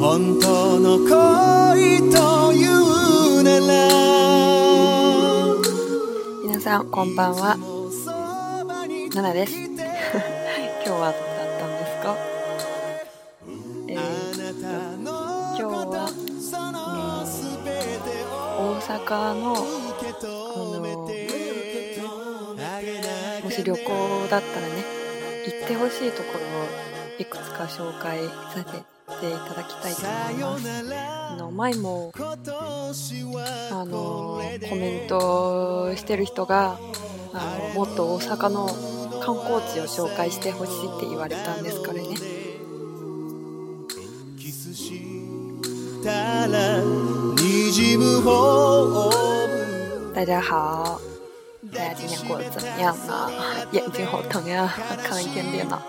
本当の恋というなら。皆さんこんばんは。ナナです。今日はどうだったんですか？えー、と今日は、うん、大阪のあのもし旅行だったらね行ってほしいところをいくつか紹介させていただきたいと思いますあの前もあのコメントしてる人があのもっと大阪の観光地を紹介してほしいって言われたんですからね大家好，大家今天过得怎么样呢？眼睛好疼呀，看了一天电脑。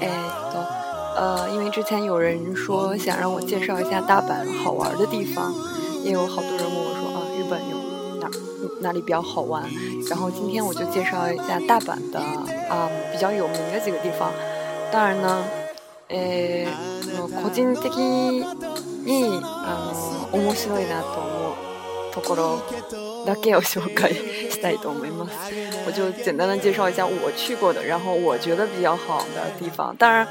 哎，都呃，因为之前有人说想让我介绍一下大阪好玩的地方，也有好多人问我说啊，日本有哪哪里比较好玩？然后今天我就介绍一下大阪的啊、比较有名的几个地方。当然呢，えー、もう個人的にあの面白いなと思うところだけを紹介したいと思います。我就简单的介绍一下我去过的，然后我觉得比较好的地方。当然，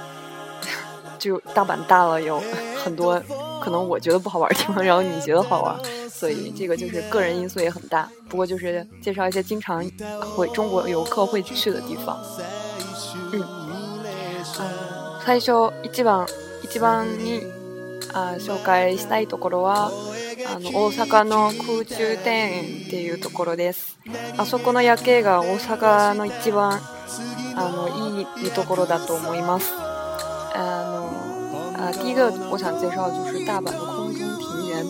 就大阪大了，有很多可能我觉得不好玩的地方，然后你觉得好玩，所以这个就是个人因素也很大。不过就是介绍一些经常会中国游客会去的地方。嗯，あの最初一番一番にあ紹介したいところはあの大阪の空中庭園っていうところですあそこの夜景が大阪の一番あのいい見どころだと思いますあの啊，第一个我想介绍的就是大阪的空中庭园，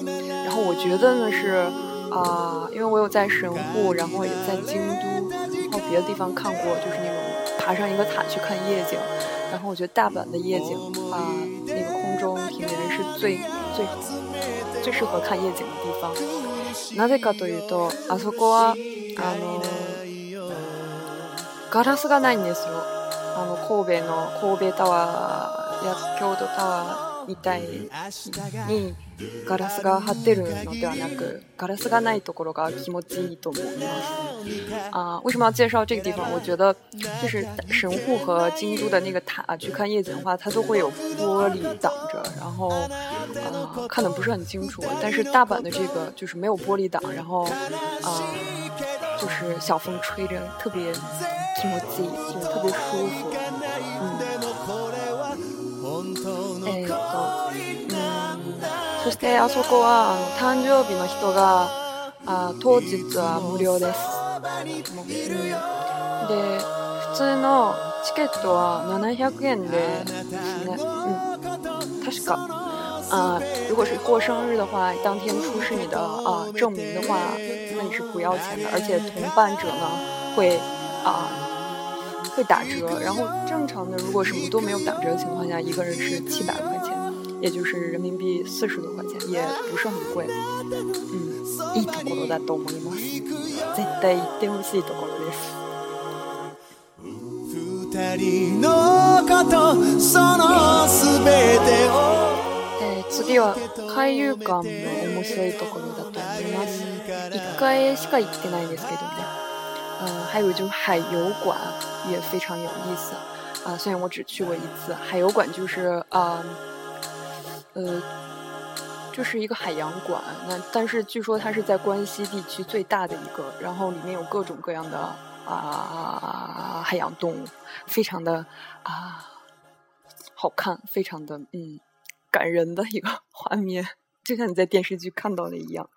然后我觉得呢是啊、因为我有在神户，然后也在京都，然后别的地方看过，就是那种爬上一个塔去看夜景，然后我觉得大阪的夜景啊、那个空中庭园是最最最适合看夜景的地方。なぜかというと、あそこはあのガラスがないんですよ。あの神戸の神戸タワー や京都タワーみたいにガラスが張ってるのではなく，ガラスがないところが気持ちいいと思います。啊，为什么要介绍这个地方？我觉得就是神户和京都的那个塔去看夜景的话，它都会有玻璃挡着，然后呃看的不是很清楚。但是大阪的这个就是没有玻璃挡，然后呃就是小风吹着，特别気持ちいい，就是特别舒服。嗯， そしてあそこはあの誕生日の人があ当日は無料です。もううん、で普通のチケットは700円ですね。嗯，確か。啊，如果是过生日的话，当天出示你的啊证明的话，那你是不要钱的，而且同伴者呢会啊会打折。然后正常的，如果什么都没有打折的情况下，一个人是七百块钱， 也就是人民币四十多块钱，也不是很贵。嗯，いいところだと思います。絶対行ってほしいところです。二人のことその全てをえー次は海遊館の面白いところだと思います。一回しか行ってないんですけどね。嗯，还有就是海游馆也非常有意思啊、虽然我只去过一次，海游馆就是啊，呃，就是一个海洋馆。那但是据说它是在关西地区最大的一个，然后里面有各种各样的啊、海洋动物，非常的啊、好看，非常的嗯感人的一个画面，就像你在电视剧看到的一样。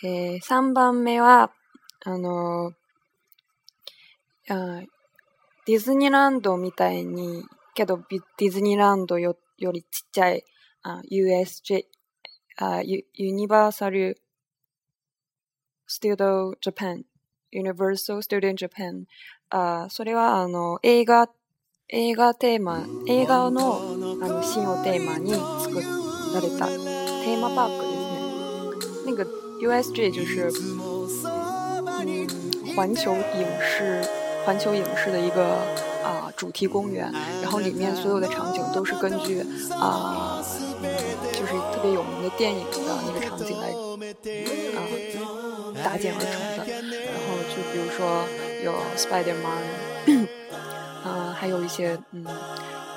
えー、3番目は、あのあディズニーランドみたいに、 けどディズニーランドよよりちっちゃいあ USJ あユ、ニバーサル・スタジオ・ジャパン、ユニバーサル・スタジオ・ジャパン、あそれはあの映画、映画テーマ、映画のあのシーンをテーマに作られたテーマパークですね。那个 USJ 就是嗯环球影视环球影视的一个啊呃主题公园，然后里面所有的场景都是根据啊，呃就是特别有名的电影的那个场景来啊呃搭建而成的。然后就比如说有 Spider-Man，嗯，还有一些嗯。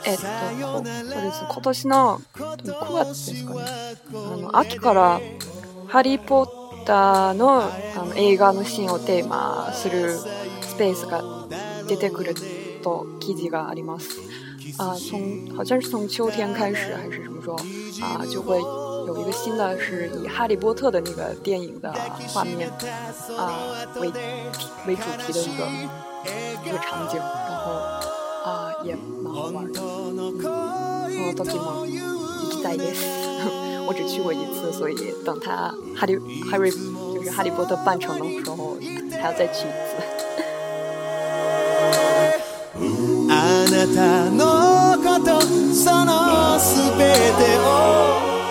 えっと、そうです今年の9月ですかねあの秋から「ハリー・ポッターの」あの映画のシーンをテーマするスペースが出てくると記事があります啊，从好像是从秋天开始还是什么时候啊，就会有一个新的是以哈利波特的那个电影的画面啊为为主题的一个一个场景，然后啊也蛮好玩的。その時も行きたいです。我只去过一次，所以等他哈利哈利就是哈利波特办成的时候，还要再去一次。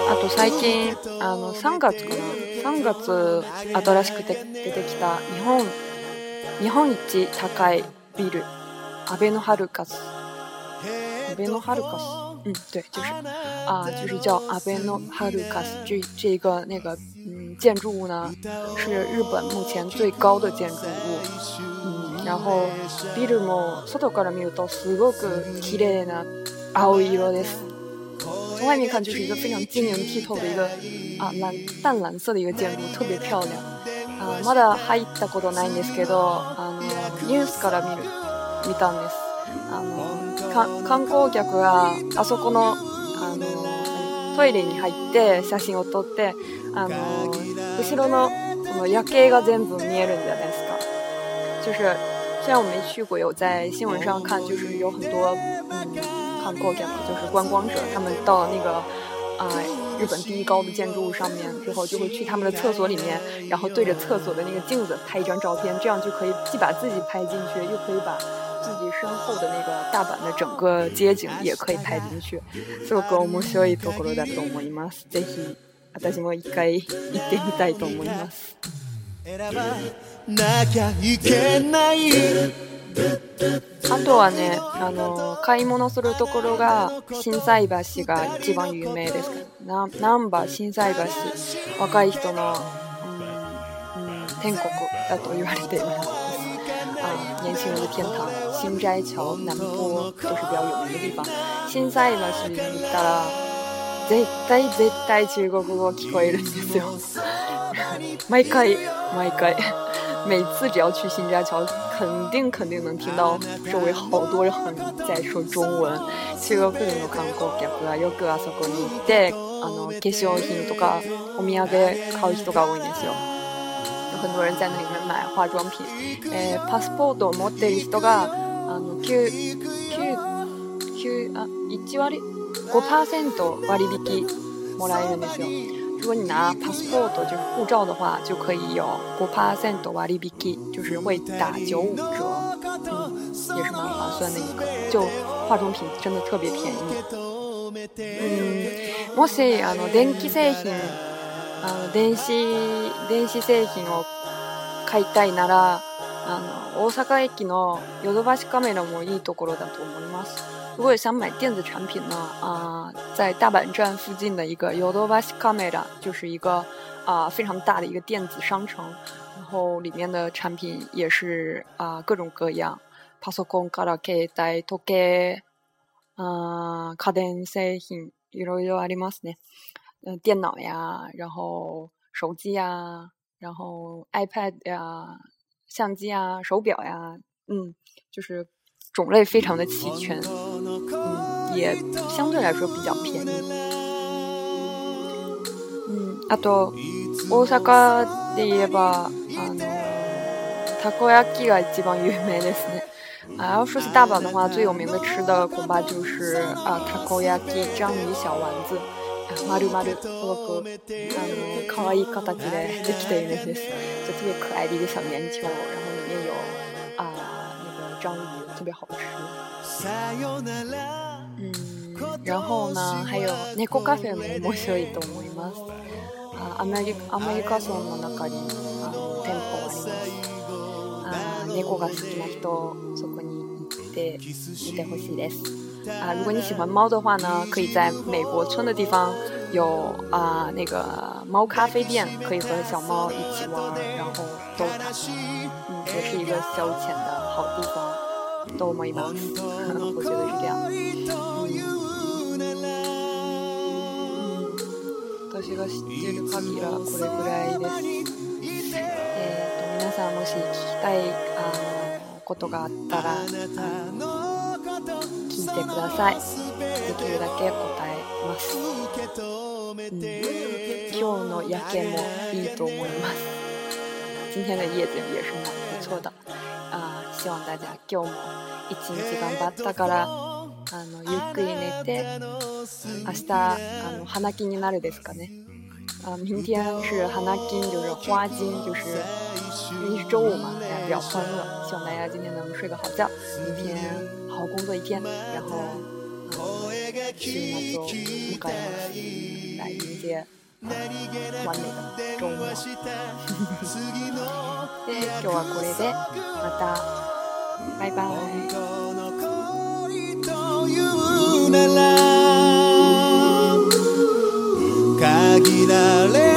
あと最近あの3月かな？3月新しくて出てきた日本日本一高いビルアベノハルカス。阿贝诺哈鲁卡斯，嗯，对，就是啊，就是叫阿贝诺哈鲁卡斯这这个那个嗯建筑物呢，是日本目前最高的建筑物，嗯，然后ビルも外から見るとすごく綺麗な青色です。从外面看就是一个非常晶莹剔透的一个啊蓝淡蓝色的一个建筑，特别漂亮。啊，まだ入ったことないんですけど、あのニュースから見る見たんです。あの観光客があそこのあのトイレに入って写真を撮ってあの後ろのその夜景が全部見えるんじゃないですか。就是虽然我没去过，有在新闻上看，就是有很多嗯観光客，就是观光者，他们到那个啊、呃、日本第一高的建筑物上面之后，就会去他们的厕所里面，然后对着厕所的那个镜子拍一张照片，这样就可以既把自己拍进去，又可以把自己身后的那个大阪的整个街景也可以拍进去。すごく面白いところだと思います。ぜひ私も一回行ってみたいと思います。 あとはね、あの買い物するところが心斎橋が一番有名ですな難波心斎橋若い人の、うん、うん、天国だと言われています。啊，年轻人的天堂，新斋桥、南波都是比较有名的地方。新斎橋に行ったら、絶対絶対中国語聞こえるんですよ。毎回毎回，每次只要去新斋桥，肯定肯定能听到周围好多人在说中文。中国人の観光客がよくあそこに行って、あの化粧品とかお土産買う人が多いんですよ。有很多人在那里面买化妆品。えー、パスポートを持っている人が、あの、9、9、9、あ、1割 ?5% 割引もらえるんですよ。如果你拿 passport 就是护照的话，就可以有5%割引，就是会打九五折，嗯，也是蛮划算的一个。就化妆品真的特别便宜。嗯，もしあの電気製品、あの電子電子製品を買いたいなら。あの大阪駅のヨドバシカメラもいいところだと思います。如果想买电子产品呢，啊、呃，在大阪站附近的一个 Yodobashi Camera 就是一个啊、呃、非常大的一个电子商城，然后里面的产品也是啊、呃、各种各样，パソコンから携帯、時計、啊家電製品いろいろありますね。嗯，电脑呀，然后手机呀，然后 iPad 呀。相机啊，手表呀，嗯，就是种类非常的齐全，嗯， 也相对来说比较便宜。嗯，あと大阪で言えばあのたこ焼きが一番有名ですね。啊，要说起大阪的话，最有名的吃的恐怕就是啊たこ焼き章鱼小丸子。まるまるすごくあの可愛い形でできているんです。就特别可爱的一个小圆球，然后里面有啊那个章鱼，特别好吃。 嗯，然后呢，还有猫カフェも面白いと思います。あアメリアメリカ村の中にあの店舗あります。あ猫が好きな人そこに行ってみてほしいです。啊，如果你喜欢猫的话呢，可以在美国村的地方有啊那个猫咖啡店，可以和小猫一起玩，然后逗它，嗯，也是一个消遣的好地方。都思います。我觉得是这样。私が知ってる限りはこれぐらいです。えー、と皆さんもし聞きたいあのことがあったらあの聞いてください。できるだけ答えます。嗯，今日の夜景もいいと思います。今天的夜景也是蛮不错的。あ希望大家今日も一日頑張ったからあのゆっくり寝て明日あの花金になるですかね。啊，明天是花金，就是花金，就是因为是周五嘛，大家比较欢乐。希望大家今天能睡个好觉，明天好好工作一天，然后週末を迎えます。来迎接完美的周末。で今日はこれでまた拜拜。「」